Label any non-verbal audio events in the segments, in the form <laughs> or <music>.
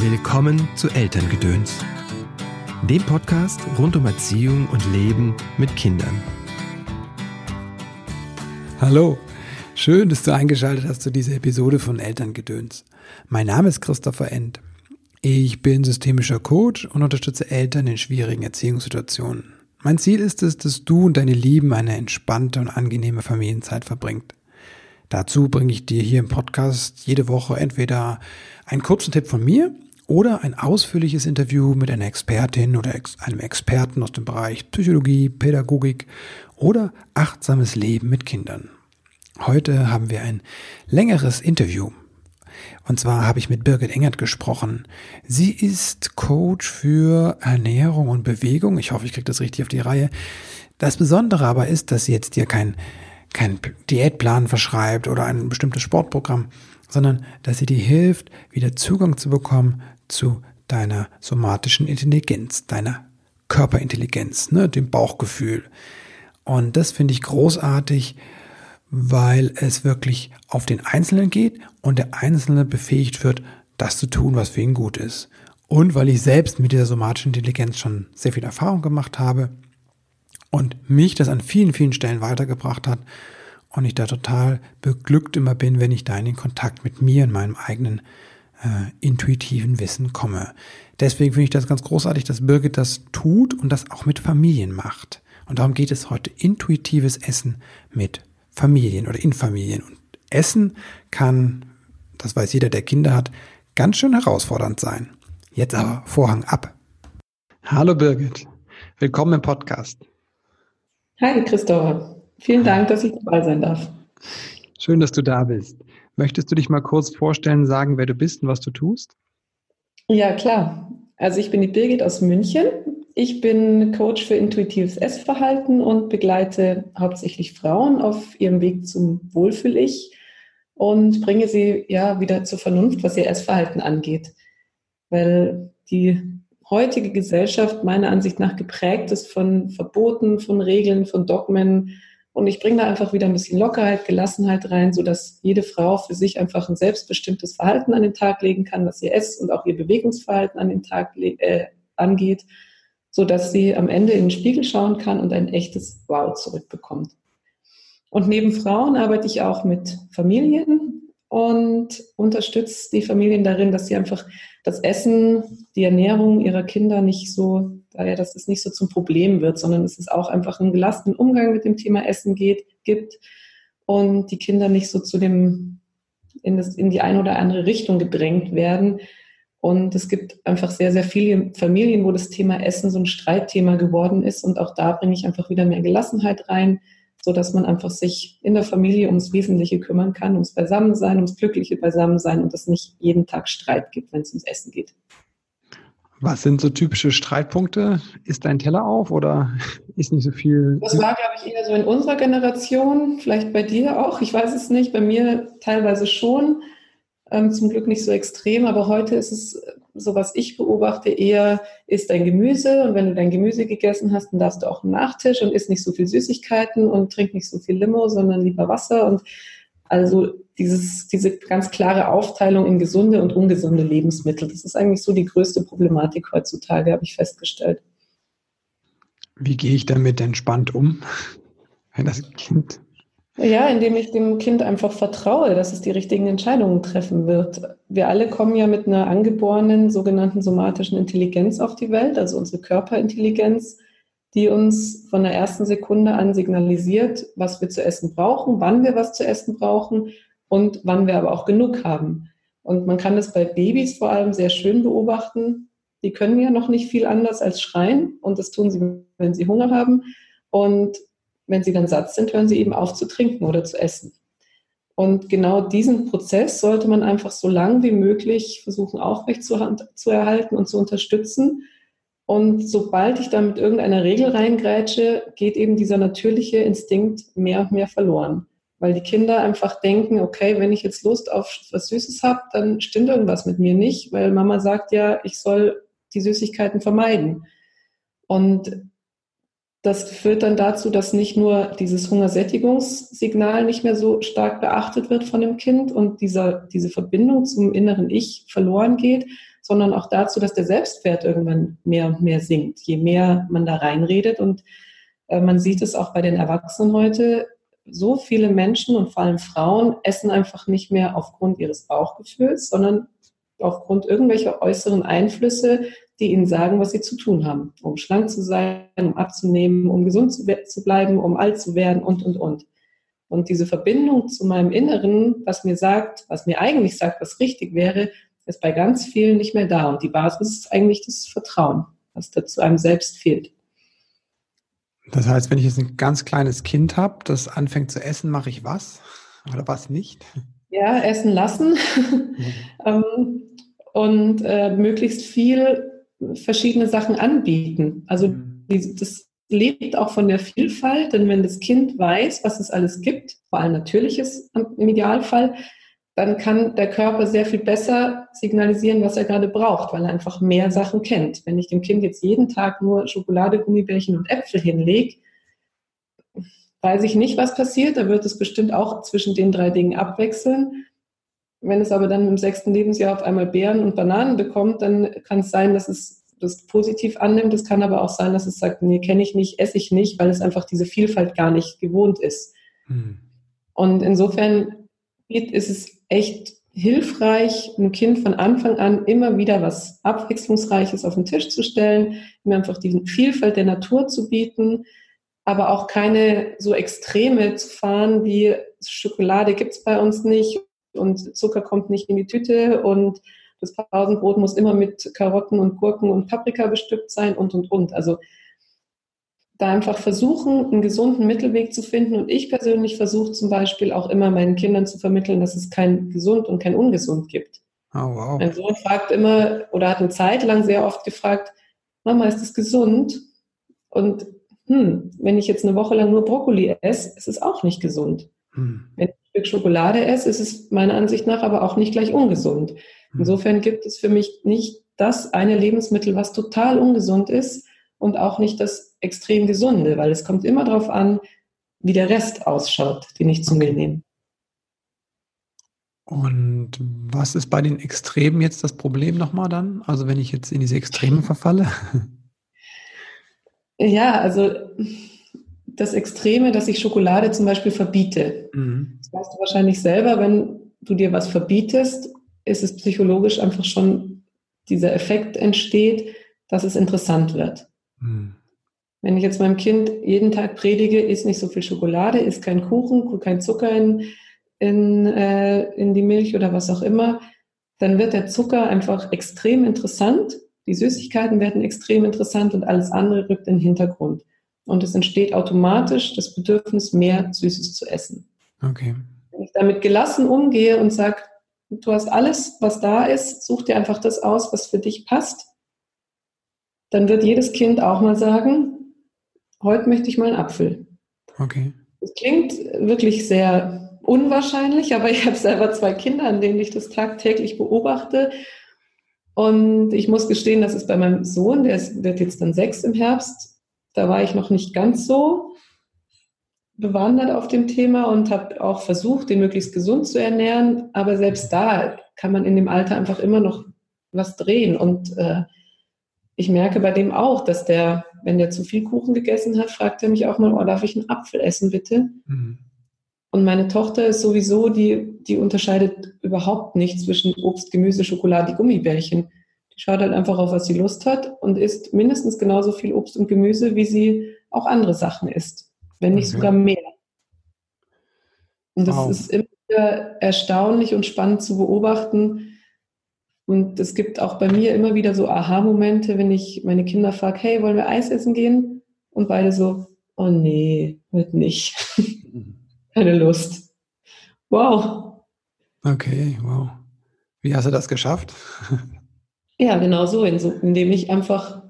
Willkommen zu Elterngedöns, dem Podcast rund um Erziehung und Leben mit Kindern. Hallo, schön, dass du eingeschaltet hast zu dieser Episode von Elterngedöns. Mein Name ist Christopher End. Ich bin systemischer Coach und unterstütze Eltern in schwierigen Erziehungssituationen. Mein Ziel ist es, dass du und deine Lieben eine entspannte und angenehme Familienzeit verbringt. Dazu bringe ich dir hier im Podcast jede Woche entweder einen kurzen Tipp von mir oder ein ausführliches Interview mit einer Expertin oder einem Experten aus dem Bereich Psychologie, Pädagogik oder achtsames Leben mit Kindern. Heute haben wir ein längeres Interview. Und zwar habe ich mit Birgit Engert gesprochen. Sie ist Coach für Ernährung und Bewegung. Ich hoffe, ich kriege das richtig auf die Reihe. Das Besondere aber ist, dass sie jetzt dir kein, kein Diätplan verschreibt oder ein bestimmtes Sportprogramm, sondern dass sie dir hilft, wieder Zugang zu bekommen zu deiner somatischen Intelligenz, deiner Körperintelligenz, ne, dem Bauchgefühl. Und das finde ich großartig, weil es wirklich auf den Einzelnen geht und der Einzelne befähigt wird, das zu tun, was für ihn gut ist. Und weil ich selbst mit dieser somatischen Intelligenz schon sehr viel Erfahrung gemacht habe und mich das an vielen, vielen Stellen weitergebracht hat und ich da total beglückt immer bin, wenn ich da in den Kontakt mit mir und meinem eigenen äh, intuitiven Wissen komme. Deswegen finde ich das ganz großartig, dass Birgit das tut und das auch mit Familien macht. Und darum geht es heute. Intuitives Essen mit Familien oder in Familien. Und Essen kann, das weiß jeder, der Kinder hat, ganz schön herausfordernd sein. Jetzt aber Vorhang ab. Hallo Birgit, willkommen im Podcast. Hi Christopher, vielen Dank, dass ich dabei sein darf. Schön, dass du da bist. Möchtest du dich mal kurz vorstellen, sagen, wer du bist und was du tust? Ja, klar. Also ich bin die Birgit aus München. Ich bin Coach für intuitives Essverhalten und begleite hauptsächlich Frauen auf ihrem Weg zum Wohlfühl-Ich und bringe sie ja wieder zur Vernunft, was ihr Essverhalten angeht. Weil die heutige Gesellschaft meiner Ansicht nach geprägt ist von Verboten, von Regeln, von Dogmen, und ich bringe da einfach wieder ein bisschen Lockerheit, Gelassenheit rein, sodass jede Frau für sich einfach ein selbstbestimmtes Verhalten an den Tag legen kann, was ihr Ess- und auch ihr Bewegungsverhalten an den Tag äh, angeht, sodass sie am Ende in den Spiegel schauen kann und ein echtes Wow zurückbekommt. Und neben Frauen arbeite ich auch mit Familien und unterstütze die Familien darin, dass sie einfach das Essen, die Ernährung ihrer Kinder nicht so daher, dass es nicht so zum Problem wird, sondern es ist auch einfach einen gelassenen Umgang mit dem Thema Essen geht, gibt und die Kinder nicht so zu dem, in, das, in die eine oder andere Richtung gedrängt werden. Und es gibt einfach sehr, sehr viele Familien, wo das Thema Essen so ein Streitthema geworden ist. Und auch da bringe ich einfach wieder mehr Gelassenheit rein, so dass man einfach sich in der Familie ums Wesentliche kümmern kann, ums Beisammensein, ums glückliche Beisammensein und es nicht jeden Tag Streit gibt, wenn es ums Essen geht. Was sind so typische Streitpunkte? Ist dein Teller auf oder ist nicht so viel? Das war, glaube ich, eher so in unserer Generation, vielleicht bei dir auch, ich weiß es nicht, bei mir teilweise schon, ähm, zum Glück nicht so extrem, aber heute ist es so, was ich beobachte, eher ist dein Gemüse und wenn du dein Gemüse gegessen hast, dann darfst du auch einen Nachtisch und isst nicht so viel Süßigkeiten und trink nicht so viel Limo, sondern lieber Wasser und also dieses, diese ganz klare Aufteilung in gesunde und ungesunde Lebensmittel, das ist eigentlich so die größte Problematik heutzutage, habe ich festgestellt. Wie gehe ich damit entspannt um, wenn das Kind ja, indem ich dem Kind einfach vertraue, dass es die richtigen Entscheidungen treffen wird. Wir alle kommen ja mit einer angeborenen sogenannten somatischen Intelligenz auf die Welt, also unsere Körperintelligenz die uns von der ersten Sekunde an signalisiert, was wir zu essen brauchen, wann wir was zu essen brauchen und wann wir aber auch genug haben. Und man kann das bei Babys vor allem sehr schön beobachten. Die können ja noch nicht viel anders als schreien und das tun sie, wenn sie Hunger haben. Und wenn sie dann satt sind, hören sie eben auf zu trinken oder zu essen. Und genau diesen Prozess sollte man einfach so lang wie möglich versuchen aufrecht zu, zu erhalten und zu unterstützen, und sobald ich da mit irgendeiner Regel reingrätsche, geht eben dieser natürliche Instinkt mehr und mehr verloren. Weil die Kinder einfach denken, okay, wenn ich jetzt Lust auf was Süßes habe, dann stimmt irgendwas mit mir nicht, weil Mama sagt ja, ich soll die Süßigkeiten vermeiden. Und das führt dann dazu, dass nicht nur dieses Hungersättigungssignal nicht mehr so stark beachtet wird von dem Kind und dieser, diese Verbindung zum inneren Ich verloren geht, sondern auch dazu, dass der Selbstwert irgendwann mehr und mehr sinkt, je mehr man da reinredet. Und äh, man sieht es auch bei den Erwachsenen heute, so viele Menschen und vor allem Frauen essen einfach nicht mehr aufgrund ihres Bauchgefühls, sondern aufgrund irgendwelcher äußeren Einflüsse, die ihnen sagen, was sie zu tun haben, um schlank zu sein, um abzunehmen, um gesund zu, zu bleiben, um alt zu werden und, und, und. Und diese Verbindung zu meinem Inneren, was mir sagt, was mir eigentlich sagt, was richtig wäre, ist bei ganz vielen nicht mehr da. Und die Basis ist eigentlich das Vertrauen, was da zu einem selbst fehlt. Das heißt, wenn ich jetzt ein ganz kleines Kind habe, das anfängt zu essen, mache ich was oder was nicht? Ja, essen lassen mhm. <laughs> und äh, möglichst viel verschiedene Sachen anbieten. Also mhm. das lebt auch von der Vielfalt, denn wenn das Kind weiß, was es alles gibt, vor allem Natürliches im Idealfall, dann kann der Körper sehr viel besser signalisieren, was er gerade braucht, weil er einfach mehr Sachen kennt. Wenn ich dem Kind jetzt jeden Tag nur Schokolade, Gummibärchen und Äpfel hinlege, weiß ich nicht, was passiert. Da wird es bestimmt auch zwischen den drei Dingen abwechseln. Wenn es aber dann im sechsten Lebensjahr auf einmal Beeren und Bananen bekommt, dann kann es sein, dass es das positiv annimmt. Es kann aber auch sein, dass es sagt, nee, kenne ich nicht, esse ich nicht, weil es einfach diese Vielfalt gar nicht gewohnt ist. Hm. Und insofern ist es echt hilfreich, einem Kind von Anfang an immer wieder was Abwechslungsreiches auf den Tisch zu stellen, ihm einfach die Vielfalt der Natur zu bieten, aber auch keine so Extreme zu fahren wie Schokolade gibt es bei uns nicht und Zucker kommt nicht in die Tüte und das Pausenbrot muss immer mit Karotten und Gurken und Paprika bestückt sein und, und, und. Also da einfach versuchen, einen gesunden Mittelweg zu finden. Und ich persönlich versuche zum Beispiel auch immer meinen Kindern zu vermitteln, dass es kein gesund und kein ungesund gibt. Oh, wow. Mein Sohn fragt immer oder hat eine Zeit lang sehr oft gefragt, Mama, ist das gesund? Und hm, wenn ich jetzt eine Woche lang nur Brokkoli esse, ist es auch nicht gesund. Hm. Wenn ich ein Stück Schokolade esse, ist es meiner Ansicht nach aber auch nicht gleich ungesund. Hm. Insofern gibt es für mich nicht das eine Lebensmittel, was total ungesund ist und auch nicht das extrem gesunde, weil es kommt immer darauf an, wie der Rest ausschaut, den ich zu mir nehme. Und was ist bei den Extremen jetzt das Problem nochmal dann? Also wenn ich jetzt in diese Extremen verfalle? <laughs> Ja, also das Extreme, dass ich Schokolade zum Beispiel verbiete. Mhm. Das weißt du wahrscheinlich selber, wenn du dir was verbietest, ist es psychologisch einfach schon dieser Effekt entsteht, dass es interessant wird. Mhm. Wenn ich jetzt meinem Kind jeden Tag predige, isst nicht so viel Schokolade, isst kein Kuchen, kein Zucker in, in, äh, in die Milch oder was auch immer, dann wird der Zucker einfach extrem interessant, die Süßigkeiten werden extrem interessant und alles andere rückt in den Hintergrund. Und es entsteht automatisch das Bedürfnis, mehr Süßes zu essen. Okay. Wenn ich damit gelassen umgehe und sage, du hast alles, was da ist, such dir einfach das aus, was für dich passt, dann wird jedes Kind auch mal sagen, heute möchte ich mal einen Apfel. Okay. Das klingt wirklich sehr unwahrscheinlich, aber ich habe selber zwei Kinder, an denen ich das tagtäglich beobachte. Und ich muss gestehen, dass es bei meinem Sohn, der ist, wird jetzt dann sechs im Herbst, da war ich noch nicht ganz so bewandert auf dem Thema und habe auch versucht, den möglichst gesund zu ernähren. Aber selbst da kann man in dem Alter einfach immer noch was drehen. Und äh, ich merke bei dem auch, dass der wenn der zu viel Kuchen gegessen hat, fragt er mich auch mal, oh, darf ich einen Apfel essen, bitte? Mhm. Und meine Tochter ist sowieso, die, die unterscheidet überhaupt nicht zwischen Obst, Gemüse, Schokolade, Gummibärchen. Die schaut halt einfach auf, was sie Lust hat und isst mindestens genauso viel Obst und Gemüse, wie sie auch andere Sachen isst. Wenn nicht okay. sogar mehr. Und das wow. ist immer erstaunlich und spannend zu beobachten, und es gibt auch bei mir immer wieder so Aha-Momente, wenn ich meine Kinder frage, hey, wollen wir Eis essen gehen? Und beide so, oh nee, wird nicht. <laughs> Keine Lust. Wow. Okay, wow. Wie hast du das geschafft? <laughs> ja, genau so, indem ich einfach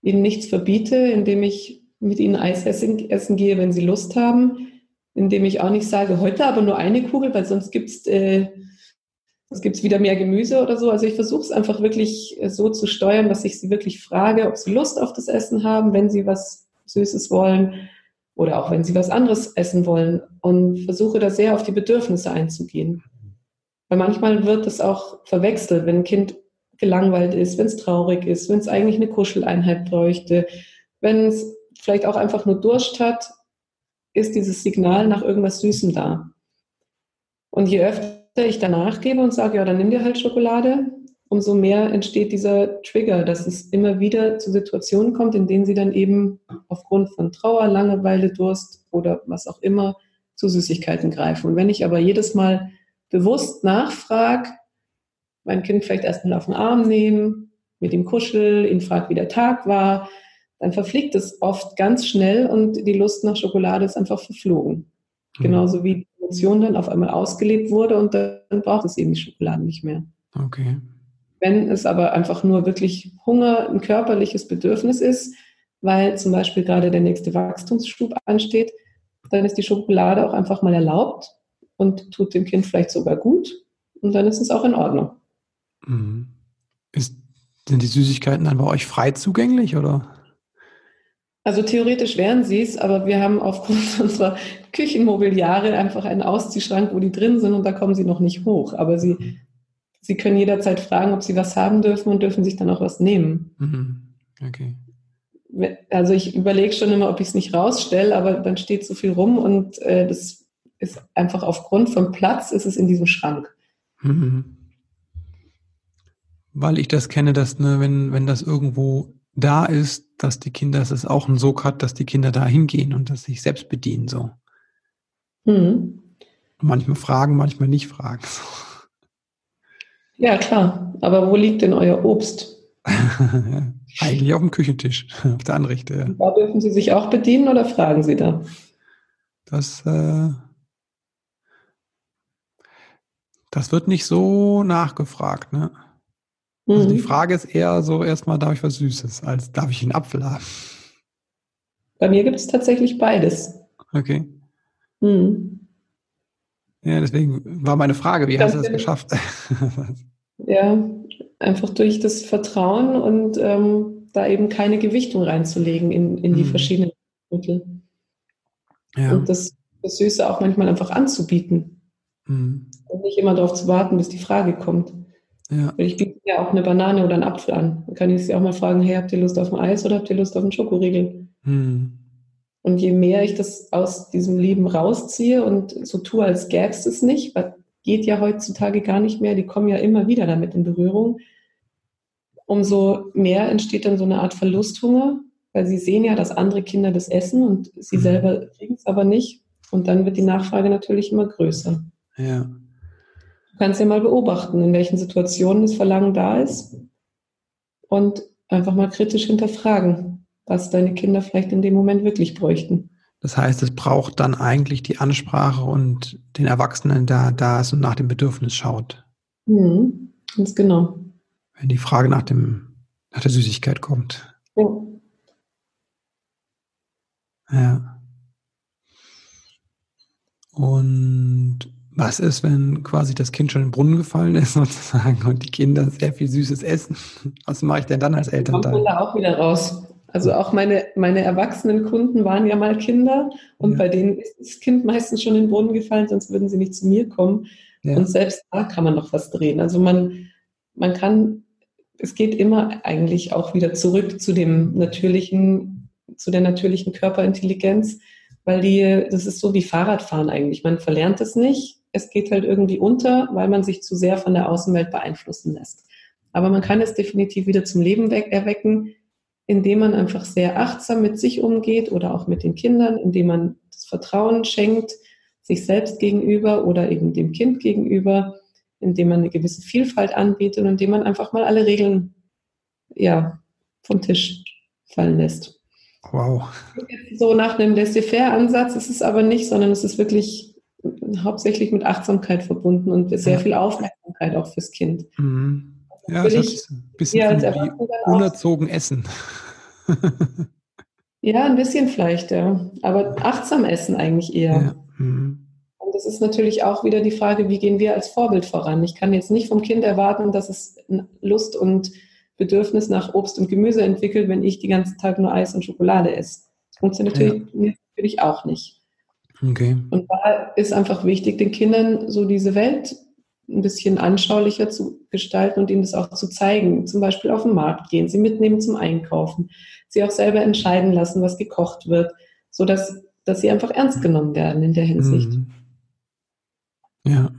ihnen nichts verbiete, indem ich mit ihnen Eis essen, essen gehe, wenn sie Lust haben, indem ich auch nicht sage, heute aber nur eine Kugel, weil sonst gibt es äh, es gibt wieder mehr Gemüse oder so. Also ich versuche es einfach wirklich äh, so zu steuern, dass ich sie wirklich frage, ob sie Lust auf das Essen haben, wenn sie was Süßes wollen oder auch wenn sie was anderes essen wollen und versuche da sehr auf die Bedürfnisse einzugehen. Weil manchmal wird das auch verwechselt, wenn ein Kind gelangweilt ist, wenn es traurig ist, wenn es eigentlich eine Kuscheleinheit bräuchte, wenn es vielleicht auch einfach nur Durst hat, ist dieses Signal nach irgendwas Süßem da. Und je öfter ich danach gebe und sage, ja, dann nimm dir halt Schokolade, umso mehr entsteht dieser Trigger, dass es immer wieder zu Situationen kommt, in denen sie dann eben aufgrund von Trauer, Langeweile, Durst oder was auch immer zu Süßigkeiten greifen. Und wenn ich aber jedes Mal bewusst nachfrage, mein Kind vielleicht erstmal auf den Arm nehmen, mit ihm kuschel, ihn fragt, wie der Tag war, dann verfliegt es oft ganz schnell und die Lust nach Schokolade ist einfach verflogen. Mhm. Genauso wie Emotion dann auf einmal ausgelebt wurde und dann braucht es eben die Schokolade nicht mehr. Okay. Wenn es aber einfach nur wirklich Hunger, ein körperliches Bedürfnis ist, weil zum Beispiel gerade der nächste Wachstumsschub ansteht, dann ist die Schokolade auch einfach mal erlaubt und tut dem Kind vielleicht sogar gut und dann ist es auch in Ordnung. Mhm. Ist, sind die Süßigkeiten dann bei euch frei zugänglich oder? Also theoretisch wären sie es, aber wir haben aufgrund <laughs> unserer Küchenmobiliare einfach einen Ausziehschrank, wo die drin sind und da kommen sie noch nicht hoch. Aber sie, mhm. sie können jederzeit fragen, ob sie was haben dürfen und dürfen sich dann auch was nehmen. Mhm. Okay. Also ich überlege schon immer, ob ich es nicht rausstelle, aber dann steht so viel rum und äh, das ist einfach aufgrund von Platz ist es in diesem Schrank. Mhm. Weil ich das kenne, dass ne, wenn, wenn das irgendwo da ist, dass die Kinder, dass es auch einen Sog hat, dass die Kinder da hingehen und dass sich selbst bedienen so. Mhm. Manchmal fragen, manchmal nicht fragen. Ja, klar. Aber wo liegt denn euer Obst? <laughs> Eigentlich auf dem Küchentisch, auf der Anrichte. Ja. Da dürfen Sie sich auch bedienen oder fragen Sie da? Das, äh, das wird nicht so nachgefragt, ne? Also die mhm. Frage ist eher so erstmal, darf ich was Süßes, als darf ich einen Apfel haben? Bei mir gibt es tatsächlich beides. Okay. Mhm. Ja, deswegen war meine Frage, wie das hast du das geschafft? <laughs> ja, einfach durch das Vertrauen und ähm, da eben keine Gewichtung reinzulegen in, in die mhm. verschiedenen Mittel. Ja. Und das, das Süße auch manchmal einfach anzubieten. Mhm. Und nicht immer darauf zu warten, bis die Frage kommt. Ja. Ich biete ja auch eine Banane oder einen Apfel an. Dann kann ich sie auch mal fragen, hey, habt ihr Lust auf ein Eis oder habt ihr Lust auf einen Schokoriegel? Hm. Und je mehr ich das aus diesem Leben rausziehe und so tue, als gäbe es es nicht, weil geht ja heutzutage gar nicht mehr, die kommen ja immer wieder damit in Berührung, umso mehr entsteht dann so eine Art Verlusthunger, weil sie sehen ja, dass andere Kinder das essen und sie mhm. selber kriegen es aber nicht. Und dann wird die Nachfrage natürlich immer größer. Ja. Du kannst ja mal beobachten, in welchen Situationen das Verlangen da ist und einfach mal kritisch hinterfragen, was deine Kinder vielleicht in dem Moment wirklich bräuchten. Das heißt, es braucht dann eigentlich die Ansprache und den Erwachsenen, der da ist und nach dem Bedürfnis schaut. Mhm, ganz genau. Wenn die Frage nach, dem, nach der Süßigkeit kommt. Ja. Ja. Und was ist, wenn quasi das Kind schon in den Brunnen gefallen ist <laughs> sozusagen und die Kinder sehr viel Süßes essen? Was mache ich denn dann als Elternteil? Kommt da auch wieder raus. Also auch meine, meine erwachsenen Kunden waren ja mal Kinder und ja. bei denen ist das Kind meistens schon in den Brunnen gefallen, sonst würden sie nicht zu mir kommen. Ja. Und selbst da kann man noch was drehen. Also man, man kann, es geht immer eigentlich auch wieder zurück zu dem natürlichen, zu der natürlichen Körperintelligenz, weil die, das ist so wie Fahrradfahren eigentlich. Man verlernt es nicht, es geht halt irgendwie unter, weil man sich zu sehr von der Außenwelt beeinflussen lässt. Aber man kann es definitiv wieder zum Leben erwecken, indem man einfach sehr achtsam mit sich umgeht oder auch mit den Kindern, indem man das Vertrauen schenkt, sich selbst gegenüber oder eben dem Kind gegenüber, indem man eine gewisse Vielfalt anbietet und indem man einfach mal alle Regeln ja, vom Tisch fallen lässt. Wow. So nach einem Laissez-faire-Ansatz ist es aber nicht, sondern es ist wirklich hauptsächlich mit Achtsamkeit verbunden und sehr viel Aufmerksamkeit auch fürs Kind. Mhm. Ja, das ist ein bisschen wie unerzogen essen. <laughs> ja, ein bisschen vielleicht, ja. Aber achtsam essen eigentlich eher. Ja. Mhm. Und das ist natürlich auch wieder die Frage, wie gehen wir als Vorbild voran? Ich kann jetzt nicht vom Kind erwarten, dass es Lust und Bedürfnis nach Obst und Gemüse entwickelt, wenn ich die ganzen Tag nur Eis und Schokolade esse. Das funktioniert ja. natürlich auch nicht. Okay. Und da ist einfach wichtig, den Kindern so diese Welt ein bisschen anschaulicher zu gestalten und ihnen das auch zu zeigen. Zum Beispiel auf den Markt gehen, sie mitnehmen zum Einkaufen, sie auch selber entscheiden lassen, was gekocht wird, so dass, dass sie einfach ernst genommen werden in der Hinsicht. Mhm. Ja.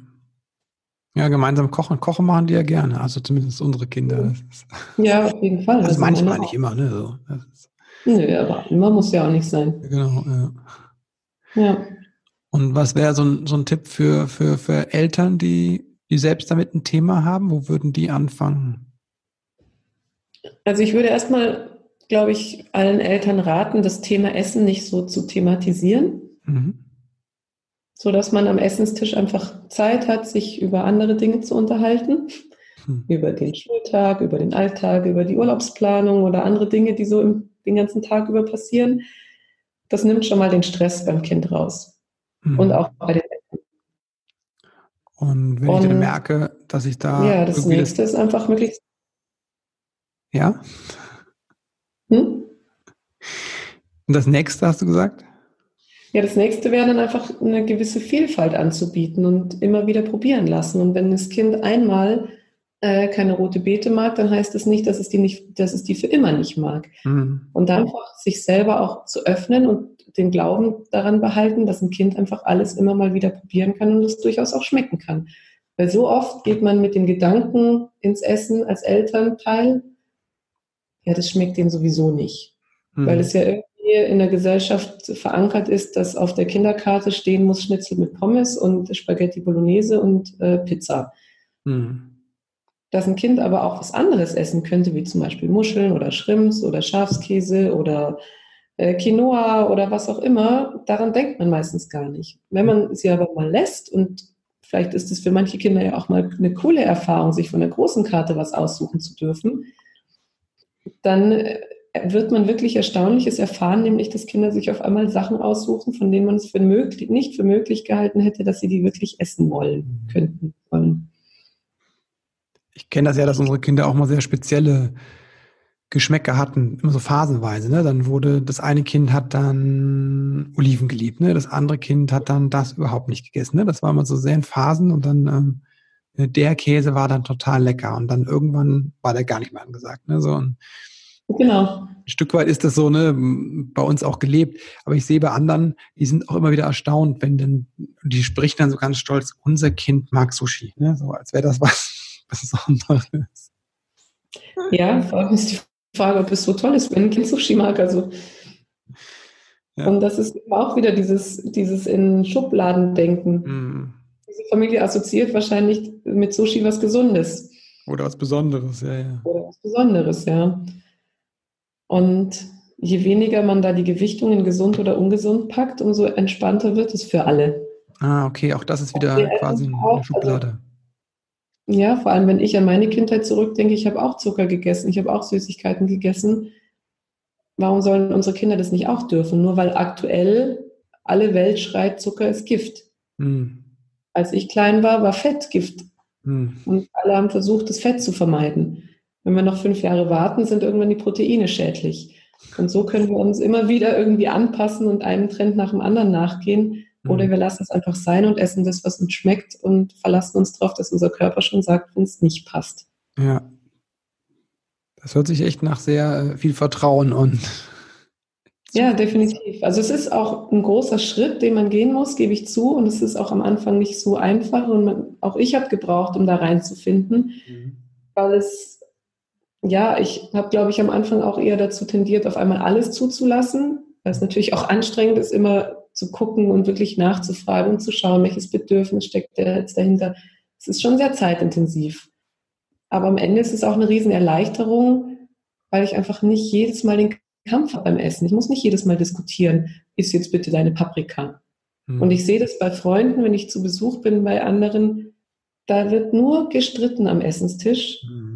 Ja, gemeinsam kochen. Kochen machen die ja gerne, also zumindest unsere Kinder. Ja, auf jeden Fall. Also, also manchmal nicht immer, ne? So. Nö, aber immer muss ja auch nicht sein. Genau, ja. Ja. Und was wäre so ein, so ein Tipp für, für, für Eltern, die, die selbst damit ein Thema haben? Wo würden die anfangen? Also ich würde erstmal, glaube ich, allen Eltern raten, das Thema Essen nicht so zu thematisieren. Mhm. So dass man am Essenstisch einfach Zeit hat, sich über andere Dinge zu unterhalten. Mhm. Über den Schultag, über den Alltag, über die Urlaubsplanung oder andere Dinge, die so im, den ganzen Tag über passieren. Das nimmt schon mal den Stress beim Kind raus. Mhm. Und auch bei den Eltern. Und wenn und, ich dann merke, dass ich da. Ja, das nächste das, ist einfach möglichst. Ja? Hm? Und das nächste hast du gesagt? Ja, das nächste wäre dann einfach eine gewisse Vielfalt anzubieten und immer wieder probieren lassen. Und wenn das Kind einmal äh, keine rote Beete mag, dann heißt das nicht, dass es die nicht, dass es die für immer nicht mag. Mhm. Und dann einfach sich selber auch zu öffnen und den Glauben daran behalten, dass ein Kind einfach alles immer mal wieder probieren kann und es durchaus auch schmecken kann. Weil so oft geht man mit den Gedanken ins Essen als Elternteil, ja, das schmeckt denen sowieso nicht. Mhm. Weil es ja irgendwie in der Gesellschaft verankert ist, dass auf der Kinderkarte stehen muss Schnitzel mit Pommes und Spaghetti Bolognese und äh, Pizza. Mhm. Dass ein Kind aber auch was anderes essen könnte, wie zum Beispiel Muscheln oder Shrimps oder Schafskäse oder äh, Quinoa oder was auch immer, daran denkt man meistens gar nicht. Wenn man sie aber mal lässt und vielleicht ist es für manche Kinder ja auch mal eine coole Erfahrung, sich von der großen Karte was aussuchen zu dürfen, dann äh, wird man wirklich Erstaunliches erfahren, nämlich dass Kinder sich auf einmal Sachen aussuchen, von denen man es für möglich, nicht für möglich gehalten hätte, dass sie die wirklich essen wollen, könnten, wollen. Ich kenne das ja, dass unsere Kinder auch mal sehr spezielle Geschmäcker hatten, immer so phasenweise. Ne? Dann wurde das eine Kind hat dann Oliven geliebt, ne? das andere Kind hat dann das überhaupt nicht gegessen. Ne? Das war immer so sehr in Phasen und dann ähm, der Käse war dann total lecker und dann irgendwann war der gar nicht mehr angesagt. Ne? So, und genau. Ein Stück weit ist das so, ne, bei uns auch gelebt. Aber ich sehe bei anderen, die sind auch immer wieder erstaunt, wenn dann, die sprechen dann so ganz stolz, unser Kind mag Sushi. Ne? So als wäre das was Besonderes. Ja, vor allem ist die Frage, ob es so toll ist, wenn ein Kind Sushi mag. Also. Ja. Und das ist auch wieder dieses, dieses in Schubladen denken. Mhm. Diese Familie assoziiert wahrscheinlich mit Sushi was Gesundes. Oder was Besonderes, ja, ja. Oder was Besonderes, ja. Und je weniger man da die Gewichtung in gesund oder ungesund packt, umso entspannter wird es für alle. Ah, okay, auch das ist wieder quasi eine also Schublade. Also, ja, vor allem wenn ich an meine Kindheit zurückdenke, ich habe auch Zucker gegessen, ich habe auch Süßigkeiten gegessen. Warum sollen unsere Kinder das nicht auch dürfen? Nur weil aktuell alle Welt schreit, Zucker ist Gift. Mhm. Als ich klein war, war Fett Gift. Mhm. Und alle haben versucht, das Fett zu vermeiden. Wenn wir noch fünf Jahre warten, sind irgendwann die Proteine schädlich. Und so können wir uns immer wieder irgendwie anpassen und einem Trend nach dem anderen nachgehen, oder mhm. wir lassen es einfach sein und essen das, was uns schmeckt und verlassen uns darauf, dass unser Körper schon sagt, wenn es nicht passt. Ja. Das hört sich echt nach sehr äh, viel Vertrauen und. Ja, definitiv. Also es ist auch ein großer Schritt, den man gehen muss, gebe ich zu. Und es ist auch am Anfang nicht so einfach. Und man, auch ich habe gebraucht, um da reinzufinden, mhm. weil es, ja, ich habe, glaube ich, am Anfang auch eher dazu tendiert, auf einmal alles zuzulassen, weil es natürlich auch anstrengend ist, immer zu gucken und wirklich nachzufragen und zu schauen, welches Bedürfnis steckt jetzt dahinter. Es ist schon sehr zeitintensiv. Aber am Ende ist es auch eine Riesenerleichterung, weil ich einfach nicht jedes Mal den Kampf habe beim Essen. Ich muss nicht jedes Mal diskutieren, ist jetzt bitte deine Paprika. Mhm. Und ich sehe das bei Freunden, wenn ich zu Besuch bin bei anderen, da wird nur gestritten am Essenstisch. Mhm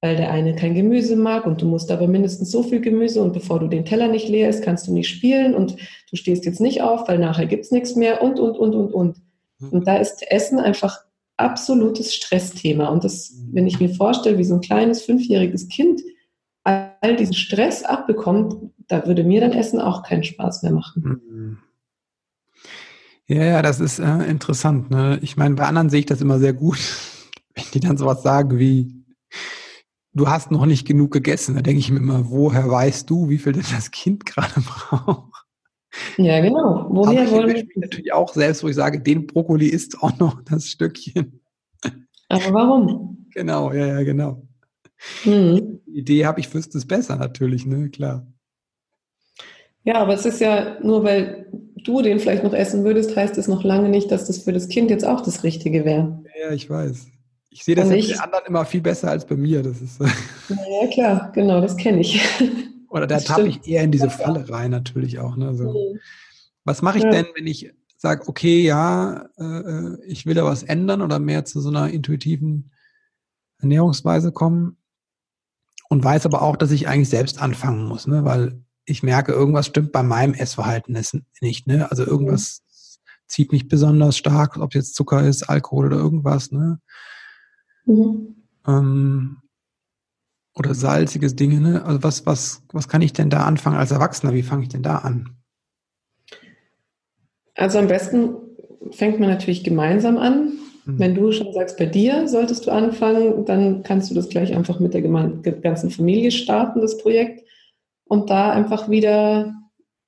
weil der eine kein Gemüse mag und du musst aber mindestens so viel Gemüse und bevor du den Teller nicht leer ist, kannst du nicht spielen und du stehst jetzt nicht auf, weil nachher gibt's nichts mehr und, und, und, und, und. Mhm. Und da ist Essen einfach absolutes Stressthema. Und das, mhm. wenn ich mir vorstelle, wie so ein kleines fünfjähriges Kind all diesen Stress abbekommt, da würde mir dann Essen auch keinen Spaß mehr machen. Mhm. Ja, ja, das ist äh, interessant. Ne? Ich meine, bei anderen sehe ich das immer sehr gut, <laughs> wenn die dann sowas sagen wie, du hast noch nicht genug gegessen. Da denke ich mir immer, woher weißt du, wie viel denn das Kind gerade <laughs> braucht? Ja, genau. Woher Aber wollen ich mich natürlich auch selbst, wo ich sage, den Brokkoli isst auch noch das Stückchen. Aber warum? Genau, ja, ja, genau. Hm. Die Idee habe ich, wüsste es besser natürlich, ne, klar. Ja, aber es ist ja nur, weil du den vielleicht noch essen würdest, heißt es noch lange nicht, dass das für das Kind jetzt auch das Richtige wäre. Ja, ich weiß. Ich sehe das ja bei den anderen immer viel besser als bei mir. Das ist, <laughs> Ja, klar, genau, das kenne ich. oder da tappe ich eher in diese Falle rein, natürlich auch. Ne? So. Hm. Was mache ich Ja. denn, wenn ich sage, okay, ja, äh, äh, ich will da was ändern oder mehr zu so einer intuitiven Ernährungsweise kommen und weiß aber auch, dass ich eigentlich selbst anfangen muss, ne? weil ich merke, irgendwas stimmt bei meinem Essverhalten es nicht. Ne? Also irgendwas zieht mich besonders stark, ob jetzt Zucker ist, Alkohol oder irgendwas. Ne? Mhm. Ähm, oder salziges Dinge. Ne? Also was, was, was kann ich denn da anfangen als Erwachsener? Wie fange ich denn da an? Also am besten fängt man natürlich gemeinsam an. Hm. Wenn du schon sagst, bei dir solltest du anfangen, dann kannst du das gleich einfach mit der ganzen Familie starten, das Projekt, und da einfach wieder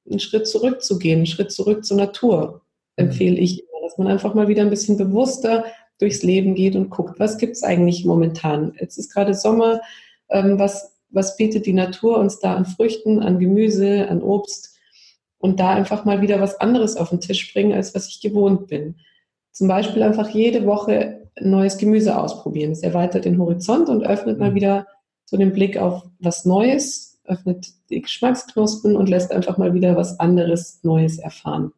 einen Schritt zurückzugehen, einen Schritt zurück zur Natur, empfehle ich immer, dass man einfach mal wieder ein bisschen bewusster durchs Leben geht und guckt, was gibt es eigentlich momentan. Jetzt ist gerade Sommer, ähm, was, was bietet die Natur uns da an Früchten, an Gemüse, an Obst und da einfach mal wieder was anderes auf den Tisch bringen, als was ich gewohnt bin. Zum Beispiel einfach jede Woche ein neues Gemüse ausprobieren. Es erweitert den Horizont und öffnet mal Mhm. wieder so den Blick auf was Neues, öffnet die Geschmacksknospen und lässt einfach mal wieder was anderes Neues erfahren.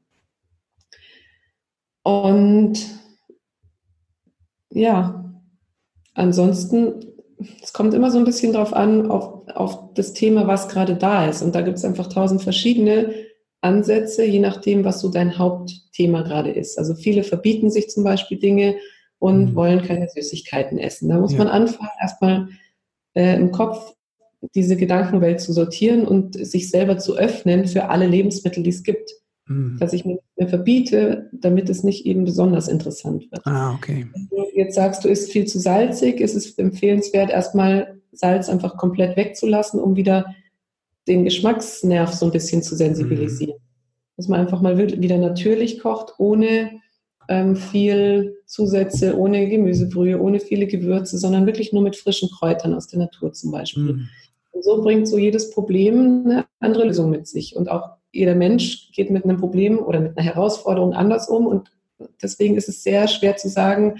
Und ja, ansonsten, es kommt immer so ein bisschen drauf an, auf, auf das Thema, was gerade da ist. Und da gibt es einfach tausend verschiedene Ansätze, je nachdem, was so dein Hauptthema gerade ist. Also viele verbieten sich zum Beispiel Dinge und Mhm. wollen keine Süßigkeiten essen. Da muss Ja. man anfangen, erstmal äh, im Kopf diese Gedankenwelt zu sortieren und sich selber zu öffnen für alle Lebensmittel, die es gibt. Hm. Dass ich mir nicht mehr verbiete, damit es nicht eben besonders interessant wird. Ah, okay. Wenn du jetzt sagst, du isst viel zu salzig, ist es empfehlenswert, erstmal Salz einfach komplett wegzulassen, um wieder den Geschmacksnerv so ein bisschen zu sensibilisieren. Dass man einfach mal wi- wieder natürlich kocht, ohne ähm, viel Zusätze, ohne Gemüsebrühe, ohne viele Gewürze, sondern wirklich nur mit frischen Kräutern aus der Natur zum Beispiel. Hm. Und so bringt so jedes Problem eine andere Lösung mit sich. Und auch jeder Mensch geht mit einem Problem oder mit einer Herausforderung anders um. Und deswegen ist es sehr schwer zu sagen,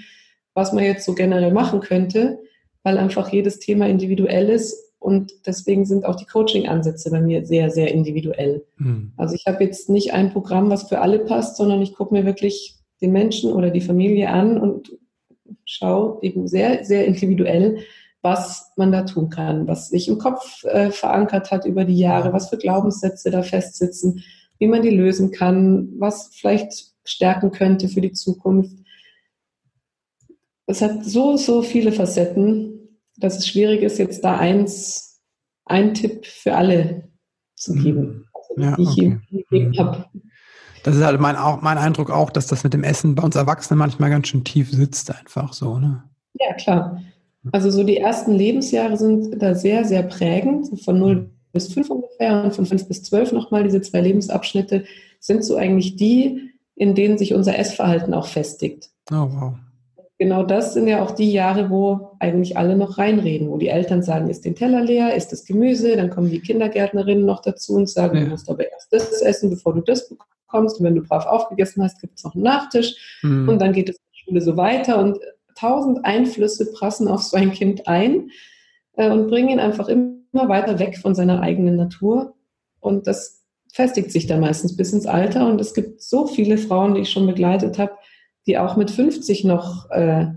was man jetzt so generell machen könnte, weil einfach jedes Thema individuell ist. Und deswegen sind auch die Coaching-Ansätze bei mir sehr, sehr individuell. Hm. Also ich habe jetzt nicht ein Programm, was für alle passt, sondern ich gucke mir wirklich den Menschen oder die Familie an und schaue eben sehr, sehr individuell, was man da tun kann, was sich im Kopf äh, verankert hat über die Jahre, was für Glaubenssätze da festsitzen, wie man die lösen kann, was vielleicht stärken könnte für die Zukunft. Es hat so, so viele Facetten, dass es schwierig ist, jetzt da eins, ein Tipp für alle zu geben, also, Ja, die ich okay. ihm gegeben Mhm. habe. Das ist halt mein, auch, mein Eindruck auch, dass das mit dem Essen bei uns Erwachsenen manchmal ganz schön tief sitzt, einfach so, ne? Ja, klar. Also so die ersten Lebensjahre sind da sehr, sehr prägend, so von 0 bis 5 ungefähr und von 5 bis 12 nochmal. Diese zwei Lebensabschnitte sind so eigentlich die, in denen sich unser Essverhalten auch festigt. Oh, wow. Genau das sind ja auch die Jahre, wo eigentlich alle noch reinreden, wo die Eltern sagen, ist den Teller leer, ist das Gemüse, dann kommen die Kindergärtnerinnen noch dazu und sagen, Ja. du musst aber erst das essen, bevor du das bekommst. Und wenn du brav aufgegessen hast, gibt es noch einen Nachtisch. Hm. Und dann geht es in der Schule so weiter und tausend Einflüsse prassen auf so ein Kind ein äh, und bringen ihn einfach immer weiter weg von seiner eigenen Natur. Und das festigt sich dann meistens bis ins Alter. Und es gibt so viele Frauen, die ich schon begleitet habe, die auch mit 50 noch äh,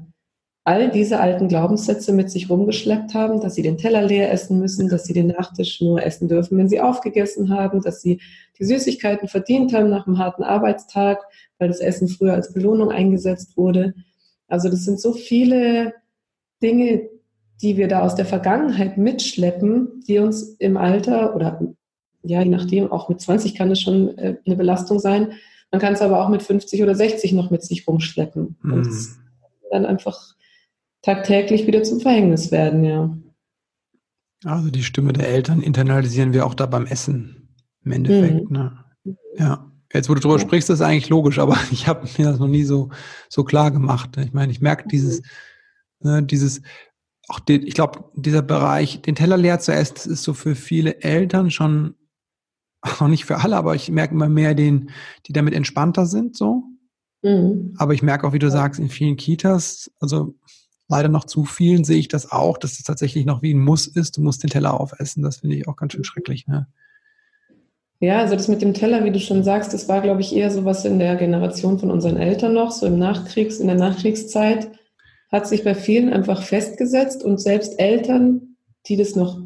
all diese alten Glaubenssätze mit sich rumgeschleppt haben, dass sie den Teller leer essen müssen, dass sie den Nachtisch nur essen dürfen, wenn sie aufgegessen haben, dass sie die Süßigkeiten verdient haben nach einem harten Arbeitstag, weil das Essen früher als Belohnung eingesetzt wurde. Also das sind so viele Dinge, die wir da aus der Vergangenheit mitschleppen, die uns im Alter oder ja, je nachdem, auch mit 20 kann es schon äh, eine Belastung sein, Man kann es aber auch mit 50 oder 60 noch mit sich rumschleppen. Mhm. Und dann einfach tagtäglich wieder zum Verhängnis werden, ja. Also die Stimme der Eltern internalisieren wir auch da beim Essen im Endeffekt. Mhm. Ne? Ja. Jetzt, wo du drüber sprichst, ist eigentlich logisch, aber <laughs> ich habe mir das noch nie so, so klar gemacht. Ich meine, ich merke dieses, mhm. ne, dieses, auch den, ich glaube, dieser Bereich, den Teller leer zu essen, das ist so für viele Eltern schon, auch nicht für alle, aber ich merke immer mehr den, die damit entspannter sind, so. Mhm. Aber ich merke auch, wie du sagst, in vielen Kitas, also leider noch zu vielen sehe ich das auch, dass es tatsächlich noch wie ein Muss ist. Du musst den Teller aufessen. Das finde ich auch ganz schön schrecklich. Ne? Ja, also das mit dem Teller, wie du schon sagst, das war, glaube ich, eher so was in der Generation von unseren Eltern noch, so im Nachkriegs, in der Nachkriegszeit, hat sich bei vielen einfach festgesetzt und selbst Eltern, die das noch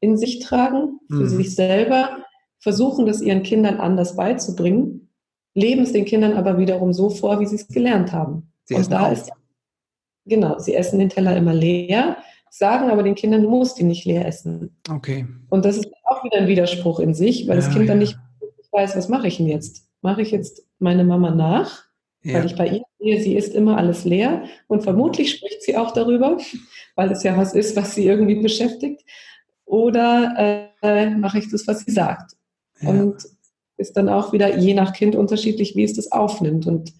in sich tragen, für mhm. sich selber, versuchen, das ihren Kindern anders beizubringen, leben es den Kindern aber wiederum so vor, wie sie es gelernt haben. Sie und da ist Genau, sie essen den Teller immer leer, sagen aber den Kindern, du musst ihn nicht leer essen. Okay. Und das ist auch wieder ein Widerspruch in sich, weil ja, das Kind dann nicht weiß, was mache ich denn jetzt? Mache ich jetzt meine Mama nach, ja. weil ich bei ihr sehe, sie isst immer alles leer und vermutlich spricht sie auch darüber, weil es ja was ist, was sie irgendwie beschäftigt. Oder äh, mache ich das, was sie sagt? Ja. Und ist dann auch wieder je nach Kind unterschiedlich, wie es das aufnimmt und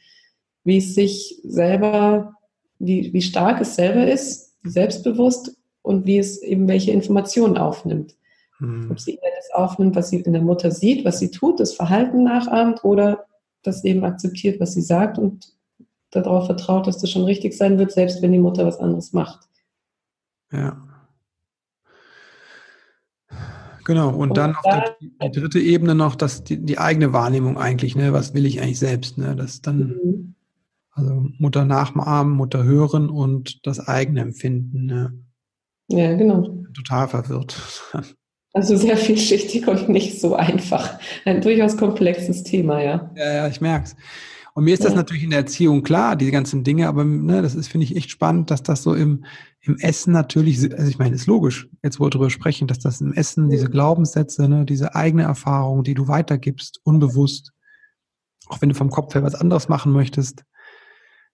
wie es sich selber wie, wie stark es selber ist, selbstbewusst und wie es eben welche Informationen aufnimmt. Mhm. Ob sie eher das aufnimmt, was sie in der Mutter sieht, was sie tut, das Verhalten nachahmt oder das eben akzeptiert, was sie sagt und darauf vertraut, dass das schon richtig sein wird, selbst wenn die Mutter was anderes macht. Ja. Genau, und, und dann auf der, die dritte Ebene noch dass die, die eigene Wahrnehmung eigentlich, ne? Was will ich eigentlich selbst? Ne? Das dann mhm. Also Mutter nachahmen, Mutter hören und das eigene Empfinden. Ne? Ja, genau. Total verwirrt. Also sehr vielschichtig und nicht so einfach. Ein durchaus komplexes Thema, ja. Ja, ja, ich merke es. Und mir ist das natürlich in der Erziehung klar, diese ganzen Dinge, aber ne, das ist, finde ich, echt spannend, dass das so im, im Essen natürlich, also ich meine, ist logisch, jetzt wo wir darüber sprechen, dass das im Essen diese Glaubenssätze, ne, diese eigene Erfahrung, die du weitergibst, unbewusst, auch wenn du vom Kopf her was anderes machen möchtest,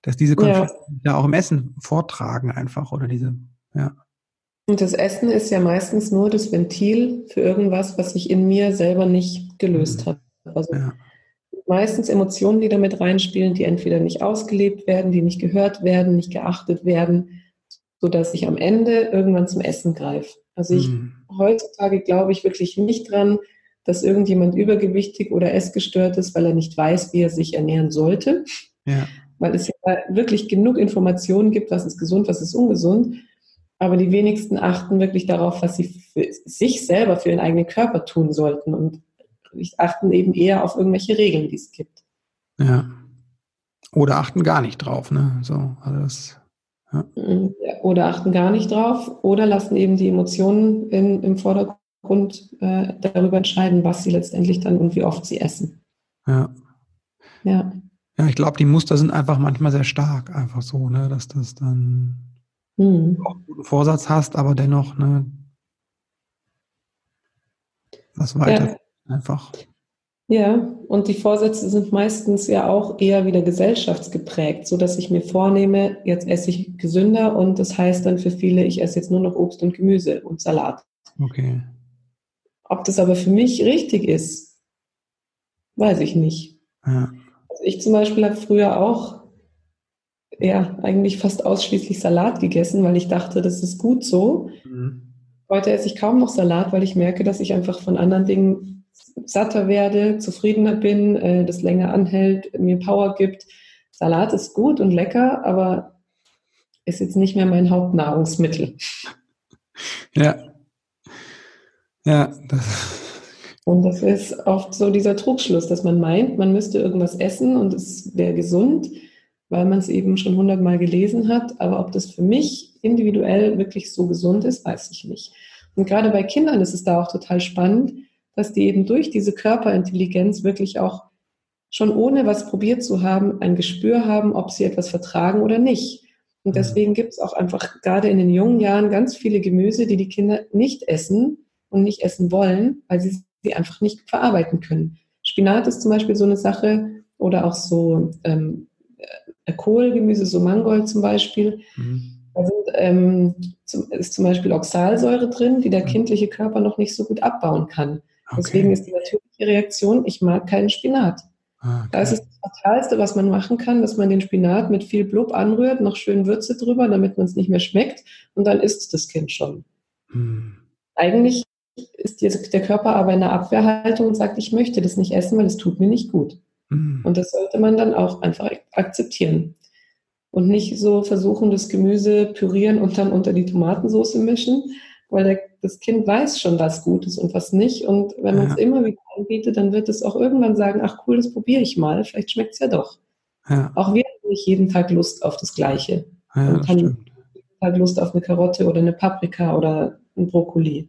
dass diese Konflikte ja. auch im Essen vortragen einfach oder diese, ja. Und das Essen ist ja meistens nur das Ventil für irgendwas, was sich in mir selber nicht gelöst mhm. hat. Also ja. meistens Emotionen, die damit reinspielen, die entweder nicht ausgelebt werden, die nicht gehört werden, nicht geachtet werden, sodass ich am Ende irgendwann zum Essen greife. Also ich mhm. heutzutage glaube ich wirklich nicht dran, dass irgendjemand übergewichtig oder essgestört ist, weil er nicht weiß, wie er sich ernähren sollte. Ja weil es ja wirklich genug Informationen gibt, was ist gesund, was ist ungesund. Aber die wenigsten achten wirklich darauf, was sie für sich selber, für ihren eigenen Körper tun sollten und achten eben eher auf irgendwelche Regeln, die es gibt. Ja. Oder achten gar nicht drauf, ne? So, alles. Ja. Mhm. Oder achten gar nicht drauf oder lassen eben die Emotionen in, im Vordergrund äh, darüber entscheiden, was sie letztendlich dann und wie oft sie essen. Ja. Ja. Ja, ich glaube, die Muster sind einfach manchmal sehr stark, einfach so, ne, dass das dann mhm. auch einen guten Vorsatz hast, aber dennoch, ne, was weiter ja. einfach. Ja, und die Vorsätze sind meistens ja auch eher wieder gesellschaftsgeprägt, so dass ich mir vornehme, jetzt esse ich gesünder und das heißt dann für viele, ich esse jetzt nur noch Obst und Gemüse und Salat. Okay. Ob das aber für mich richtig ist, weiß ich nicht. Ja. Ich zum Beispiel habe früher auch ja eigentlich fast ausschließlich Salat gegessen, weil ich dachte, das ist gut so. Mhm. Heute esse ich kaum noch Salat, weil ich merke, dass ich einfach von anderen Dingen satter werde, zufriedener bin, äh, das länger anhält, mir Power gibt. Salat ist gut und lecker, aber ist jetzt nicht mehr mein Hauptnahrungsmittel. Ja. Ja, das und das ist oft so dieser Trugschluss, dass man meint, man müsste irgendwas essen und es wäre gesund, weil man es eben schon hundertmal gelesen hat. Aber ob das für mich individuell wirklich so gesund ist, weiß ich nicht. Und gerade bei Kindern ist es da auch total spannend, dass die eben durch diese Körperintelligenz wirklich auch schon ohne was probiert zu haben, ein Gespür haben, ob sie etwas vertragen oder nicht. Und mhm. deswegen gibt es auch einfach gerade in den jungen Jahren ganz viele Gemüse, die die Kinder nicht essen und nicht essen wollen, weil sie sie einfach nicht verarbeiten können. Spinat ist zum Beispiel so eine Sache, oder auch so ähm, äh, Kohlgemüse, so Mangold zum Beispiel. Mhm. Da sind, ähm, ist zum Beispiel Oxalsäure drin, die der mhm. kindliche Körper noch nicht so gut abbauen kann. Okay. Deswegen ist die natürliche Reaktion, ich mag keinen Spinat. Ah, okay. Das ist das Fatalste, was man machen kann, dass man den Spinat mit viel Blub anrührt, noch schön Würze drüber, damit man es nicht mehr schmeckt und dann isst das Kind schon. Hm. Eigentlich ist der Körper aber in einer Abwehrhaltung und sagt, ich möchte das nicht essen, weil es tut mir nicht gut. Hm. Und das sollte man dann auch einfach akzeptieren. Und nicht so versuchen, das Gemüse pürieren und dann unter die Tomatensauce mischen, weil der, das Kind weiß schon, was gut ist und was nicht. Und wenn man es ja. immer wieder anbietet, dann wird es auch irgendwann sagen, ach cool, das probiere ich mal, vielleicht schmeckt es ja doch. Ja. Auch wir haben nicht jeden Tag Lust auf das Gleiche. Ja, man kann jeden Tag Lust auf eine Karotte oder eine Paprika oder ein Brokkoli.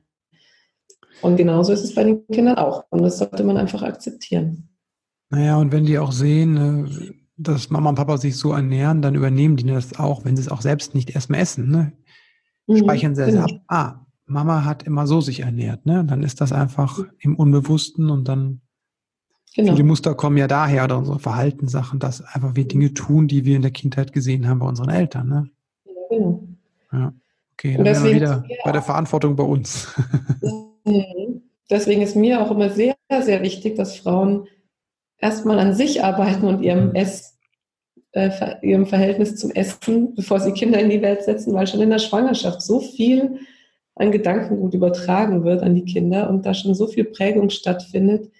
Und genauso ist es bei den Kindern auch. Und das sollte man einfach akzeptieren. Naja, und wenn die auch sehen, ne, dass Mama und Papa sich so ernähren, dann übernehmen die das auch, wenn sie es auch selbst nicht erstmal essen. Ne? Mhm, Speichern sie genau. ab. Ah, Mama hat immer so sich ernährt. Ne? Dann ist das einfach im Unbewussten und dann genau. viele Muster kommen ja daher oder unsere Verhaltenssachen, dass einfach wir Dinge tun, die wir in der Kindheit gesehen haben bei unseren Eltern. Ne? Genau. Ja. Okay, dann wären wir wieder bei der Verantwortung bei uns. Mhm. <laughs> Deswegen ist mir auch immer sehr, sehr wichtig, dass Frauen erstmal an sich arbeiten und ihrem mhm. Ess, äh, ihrem Verhältnis zum Essen, bevor sie Kinder in die Welt setzen, weil schon in der Schwangerschaft so viel an Gedankengut übertragen wird an die Kinder und da schon so viel Prägung stattfindet,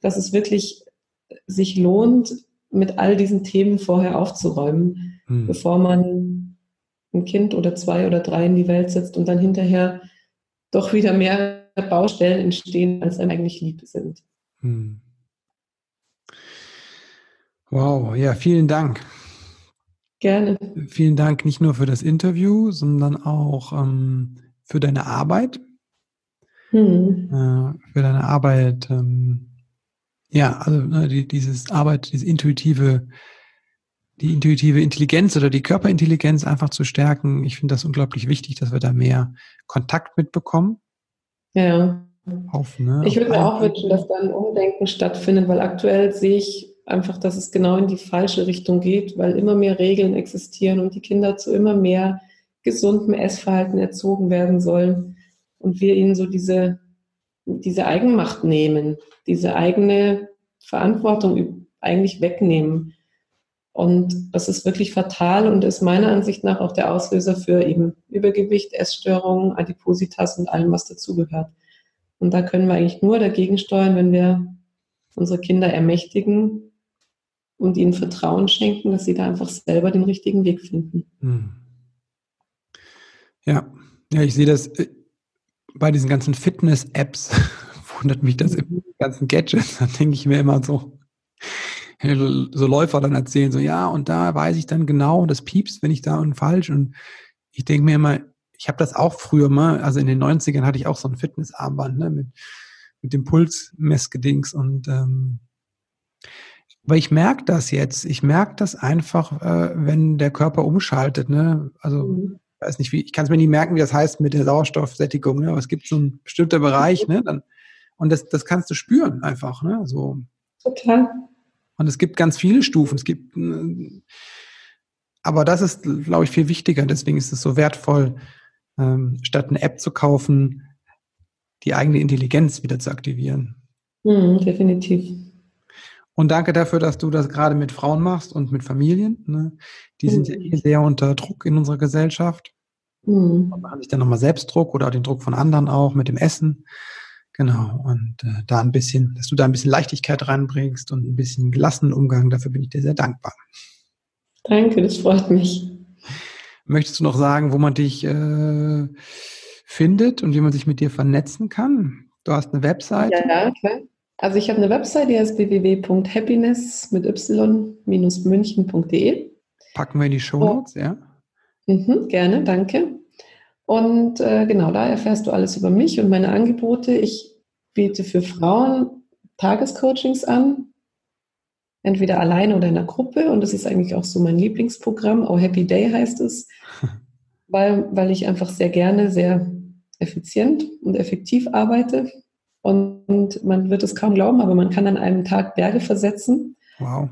dass es wirklich sich lohnt, mit all diesen Themen vorher aufzuräumen, hm. bevor man ein Kind oder zwei oder drei in die Welt setzt und dann hinterher doch wieder mehr Baustellen entstehen, als einem eigentlich lieb sind. Hm. Wow, ja, vielen Dank. Gerne. Vielen Dank nicht nur für das Interview, sondern auch ähm, für deine Arbeit. Hm. Äh, für deine Arbeit. Ähm, ja, also ne, die, dieses Arbeit, diese intuitive, die intuitive Intelligenz oder die Körperintelligenz einfach zu stärken. Ich finde das unglaublich wichtig, dass wir da mehr Kontakt mitbekommen. Ja. Auf, ne, ich würde mir auch wünschen, dass da ein Umdenken stattfindet, weil aktuell sehe ich einfach, dass es genau in die falsche Richtung geht, weil immer mehr Regeln existieren und die Kinder zu immer mehr gesundem Essverhalten erzogen werden sollen und wir ihnen so diese, diese Eigenmacht nehmen, diese eigene Verantwortung eigentlich wegnehmen. Und das ist wirklich fatal und ist meiner Ansicht nach auch der Auslöser für eben Übergewicht, Essstörungen, Adipositas und allem, was dazugehört. Und da können wir eigentlich nur dagegen steuern, wenn wir unsere Kinder ermächtigen, und ihnen Vertrauen schenken, dass sie da einfach selber den richtigen Weg finden. Hm. Ja, ja, ich sehe das äh, bei diesen ganzen Fitness-Apps, <laughs> wundert mich das im ganzen Gadgets, da denke ich mir immer so, so Läufer dann erzählen, so ja, und da weiß ich dann genau, das piepst, wenn ich da und falsch und ich denke mir immer, ich habe das auch früher mal, also in den 90ern hatte ich auch so ein Fitnessarmband ne, mit, mit dem Pulsmessgedings und ähm, weil ich merke das jetzt. Ich merke das einfach, äh, wenn der Körper umschaltet. Ne? Also mhm. weiß nicht, wie, ich kann es mir nie merken, wie das heißt mit der Sauerstoffsättigung. Ne? Aber es gibt so einen bestimmten Bereich, ne? Dann, und das, das kannst du spüren einfach. Ne? So. Total. Und es gibt ganz viele Stufen. Es gibt, äh, aber das ist, glaube ich, viel wichtiger. Deswegen ist es so wertvoll, ähm, statt eine App zu kaufen, die eigene Intelligenz wieder zu aktivieren. Mhm, definitiv. Und danke dafür, dass du das gerade mit Frauen machst und mit Familien. Ne? Die sind ja eh sehr unter Druck in unserer Gesellschaft. Mhm. Und machen sich dann nochmal Selbstdruck oder den Druck von anderen auch mit dem Essen. Genau. Und äh, da ein bisschen, dass du da ein bisschen Leichtigkeit reinbringst und ein bisschen gelassenen Umgang, dafür bin ich dir sehr dankbar. Danke, das freut mich. Möchtest du noch sagen, wo man dich äh, findet und wie man sich mit dir vernetzen kann? Du hast eine Website. Ja, klar. Also ich habe eine Website, die heißt www.happiness mit y-münchen.de. Packen wir in die Show Notes, ja? Mhm, gerne, danke. Und äh, genau, da erfährst du alles über mich und meine Angebote. Ich biete für Frauen Tagescoachings an, entweder alleine oder in einer Gruppe. Und das ist eigentlich auch so mein Lieblingsprogramm. Oh Happy Day heißt es, <laughs> weil, weil ich einfach sehr gerne, sehr effizient und effektiv arbeite. Und man wird es kaum glauben, aber man kann an einem Tag Berge versetzen. Wow.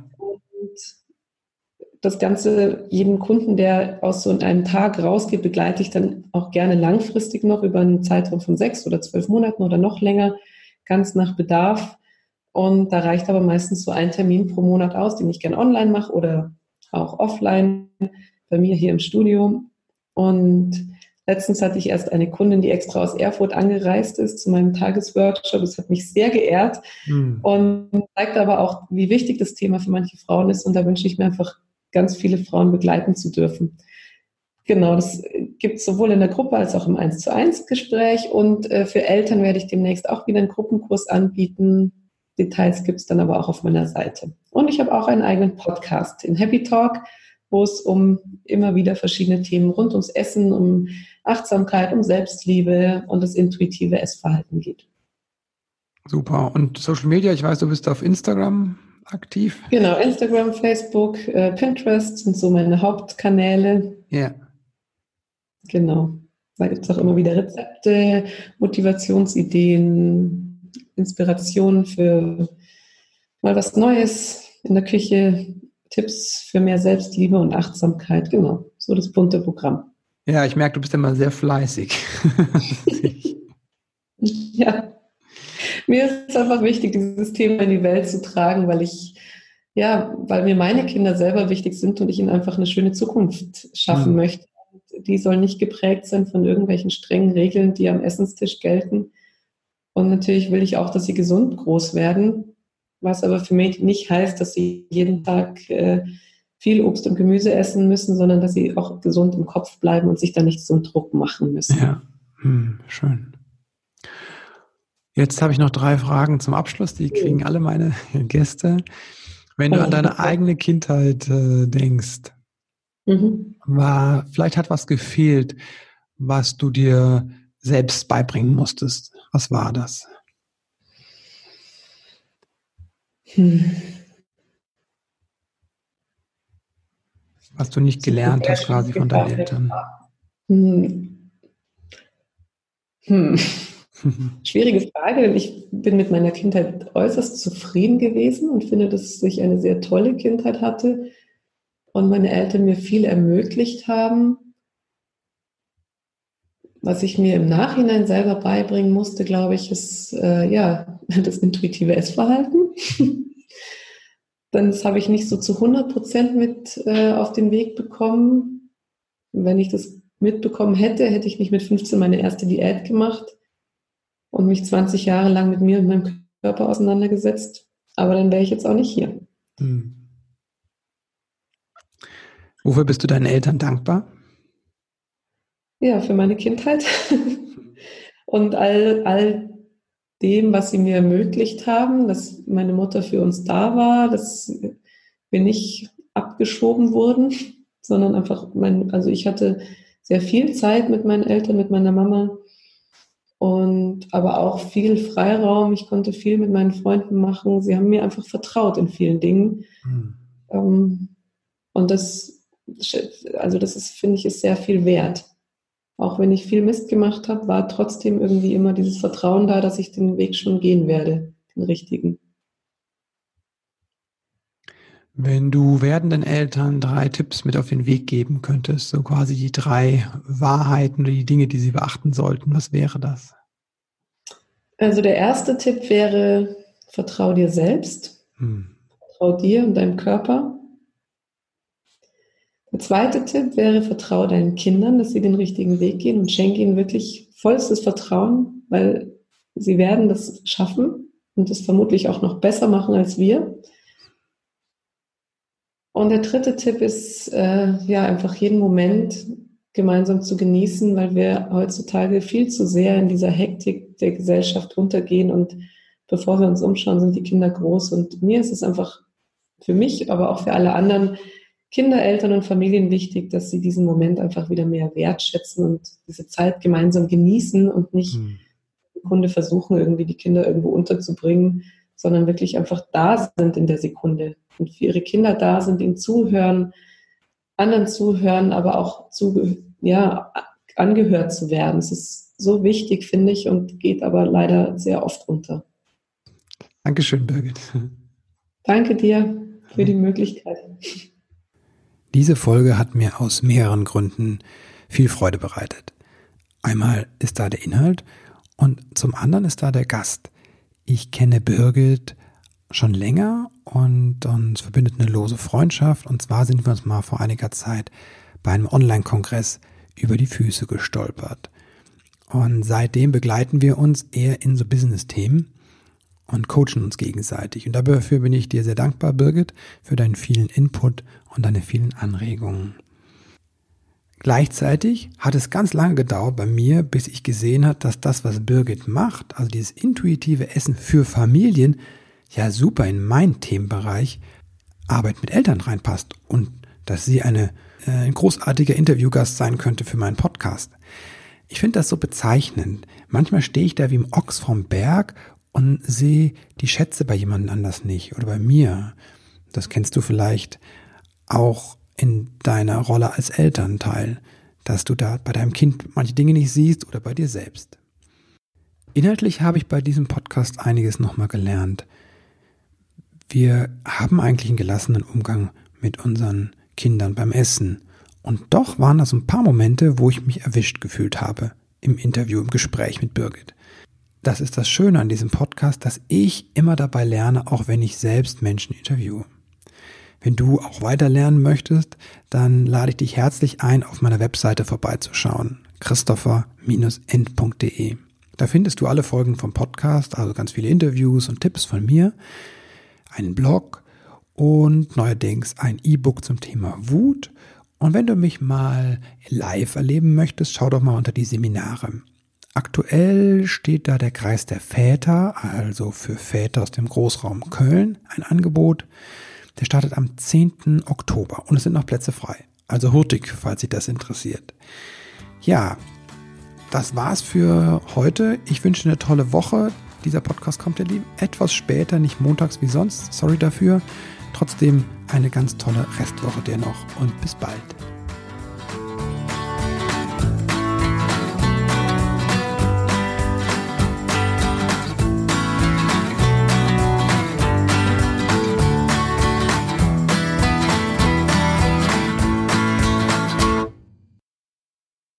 das Ganze, jeden Kunden, der aus so einem Tag rausgeht, begleite ich dann auch gerne langfristig noch über einen Zeitraum von sechs oder zwölf Monaten oder noch länger, ganz nach Bedarf. Und da reicht aber meistens so ein Termin pro Monat aus, den ich gerne online mache oder auch offline bei mir hier im Studio. Und letztens hatte ich erst eine Kundin, die extra aus Erfurt angereist ist zu meinem Tagesworkshop. Das hat mich sehr geehrt mhm. und zeigt aber auch, wie wichtig das Thema für manche Frauen ist. Und da wünsche ich mir einfach ganz viele Frauen begleiten zu dürfen. Genau, das gibt es sowohl in der Gruppe als auch im 1 zu 1 Gespräch und äh, für Eltern werde ich demnächst auch wieder einen Gruppenkurs anbieten. Details gibt es dann aber auch auf meiner Seite. Und ich habe auch einen eigenen Podcast in Happy Talk, wo es um immer wieder verschiedene Themen rund ums Essen, um Achtsamkeit, um Selbstliebe und das intuitive Essverhalten geht. Super. Und Social Media, ich weiß, du bist auf Instagram aktiv? Genau, Instagram, Facebook, äh, Pinterest sind so meine Hauptkanäle. Ja. Yeah. Genau. Da gibt es auch immer wieder Rezepte, Motivationsideen, Inspirationen für mal was Neues in der Küche, Tipps für mehr Selbstliebe und Achtsamkeit. Genau, so das bunte Programm. Ja, ich merke, du bist immer sehr fleißig. <laughs> ja. Mir ist es einfach wichtig, dieses Thema in die Welt zu tragen, weil ich, ja, weil mir meine Kinder selber wichtig sind und ich ihnen einfach eine schöne Zukunft schaffen mhm. möchte. Die soll nicht geprägt sein von irgendwelchen strengen Regeln, die am Essenstisch gelten. Und natürlich will ich auch, dass sie gesund groß werden, was aber für mich nicht heißt, dass sie jeden Tag äh, viel Obst und Gemüse essen müssen, sondern dass sie auch gesund im Kopf bleiben und sich da nicht so einen Druck machen müssen. Ja, hm, schön. Jetzt habe ich noch drei Fragen zum Abschluss, die kriegen alle meine <laughs> Gäste. Wenn du an deine eigene Kindheit äh, denkst, mhm. war, vielleicht hat was gefehlt, was du dir selbst beibringen musstest. Was war das? Hm. Was du nicht gelernt hast quasi von deinen Eltern. Hm. Hm. <laughs> Schwierige Frage, denn ich bin mit meiner Kindheit äußerst zufrieden gewesen und finde, dass ich eine sehr tolle Kindheit hatte und meine Eltern mir viel ermöglicht haben. Was ich mir im Nachhinein selber beibringen musste, glaube ich, ist äh, ja <laughs> das intuitive Essverhalten. <laughs> das habe ich nicht so zu 100 Prozent mit äh, auf den Weg bekommen. Wenn ich das mitbekommen hätte, hätte ich nicht mit 15 meine erste Diät gemacht und mich 20 Jahre lang mit mir und meinem Körper auseinandergesetzt. Aber dann wäre ich jetzt auch nicht hier. Hm. Wofür bist du deinen Eltern dankbar? Ja, für meine Kindheit <laughs> und all, all dem, was sie mir ermöglicht haben, dass meine Mutter für uns da war, dass wir nicht abgeschoben wurden, <laughs> sondern einfach mein, also ich hatte sehr viel Zeit mit meinen Eltern, mit meiner Mama und aber auch viel Freiraum. Ich konnte viel mit meinen Freunden machen. Sie haben mir einfach vertraut in vielen Dingen. Mhm. und das, also das ist, finde ich, ist sehr viel wert. Auch wenn ich viel Mist gemacht habe, war trotzdem irgendwie immer dieses Vertrauen da, dass ich den Weg schon gehen werde, den richtigen. Wenn du werdenden Eltern drei Tipps mit auf den Weg geben könntest, so quasi die drei Wahrheiten oder die Dinge, die sie beachten sollten, was wäre das? Also der erste Tipp wäre, vertrau dir selbst, hm. vertrau dir und deinem Körper. Der zweite Tipp wäre, vertrau deinen Kindern, dass sie den richtigen Weg gehen und schenke ihnen wirklich vollstes Vertrauen, weil sie werden das schaffen und es vermutlich auch noch besser machen als wir. Und der dritte Tipp ist, äh, ja, einfach jeden Moment gemeinsam zu genießen, weil wir heutzutage viel zu sehr in dieser Hektik der Gesellschaft untergehen und bevor wir uns umschauen, sind die Kinder groß. Und mir ist es einfach für mich, aber auch für alle anderen Kinder, Eltern und Familien wichtig, dass sie diesen Moment einfach wieder mehr wertschätzen und diese Zeit gemeinsam genießen und nicht hm. Sekunde versuchen, irgendwie die Kinder irgendwo unterzubringen, sondern wirklich einfach da sind in der Sekunde und für ihre Kinder da sind, ihnen zuhören, anderen zuhören, aber auch zu, ja, angehört zu werden. Es ist so wichtig, finde ich, und geht aber leider sehr oft unter. Dankeschön, Birgit. Danke dir für die Möglichkeit. Diese Folge hat mir aus mehreren Gründen viel Freude bereitet. Einmal ist da der Inhalt und zum anderen ist da der Gast. Ich kenne Birgit schon länger und uns verbindet eine lose Freundschaft. Und zwar sind wir uns mal vor einiger Zeit bei einem Online-Kongress über die Füße gestolpert. Und seitdem begleiten wir uns eher in so Business-Themen und coachen uns gegenseitig. Und dafür bin ich dir sehr dankbar, Birgit, für deinen vielen Input und deine vielen Anregungen. Gleichzeitig hat es ganz lange gedauert bei mir, bis ich gesehen habe, dass das, was Birgit macht, also dieses intuitive Essen für Familien, ja super in meinen Themenbereich Arbeit mit Eltern reinpasst und dass sie eine, äh, ein großartiger Interviewgast sein könnte für meinen Podcast. Ich finde das so bezeichnend. Manchmal stehe ich da wie im Ochs vom Berg und sehe die Schätze bei jemand anders nicht oder bei mir. Das kennst du vielleicht auch in deiner Rolle als Elternteil, dass du da bei deinem Kind manche Dinge nicht siehst oder bei dir selbst. Inhaltlich habe ich bei diesem Podcast einiges nochmal gelernt. Wir haben eigentlich einen gelassenen Umgang mit unseren Kindern beim Essen. Und doch waren das ein paar Momente, wo ich mich erwischt gefühlt habe im Interview, im Gespräch mit Birgit. Das ist das Schöne an diesem Podcast, dass ich immer dabei lerne, auch wenn ich selbst Menschen interviewe. Wenn du auch weiter lernen möchtest, dann lade ich dich herzlich ein, auf meiner Webseite vorbeizuschauen. christopher-end.de. Da findest du alle Folgen vom Podcast, also ganz viele Interviews und Tipps von mir, einen Blog und neuerdings ein E-Book zum Thema Wut. Und wenn du mich mal live erleben möchtest, schau doch mal unter die Seminare. Aktuell steht da der Kreis der Väter, also für Väter aus dem Großraum Köln, ein Angebot. Der startet am 10. Oktober und es sind noch Plätze frei. Also hurtig, falls sich das interessiert. Ja, das war's für heute. Ich wünsche eine tolle Woche. Dieser Podcast kommt ja etwas später, nicht montags wie sonst. Sorry dafür. Trotzdem eine ganz tolle Restwoche dir noch und bis bald.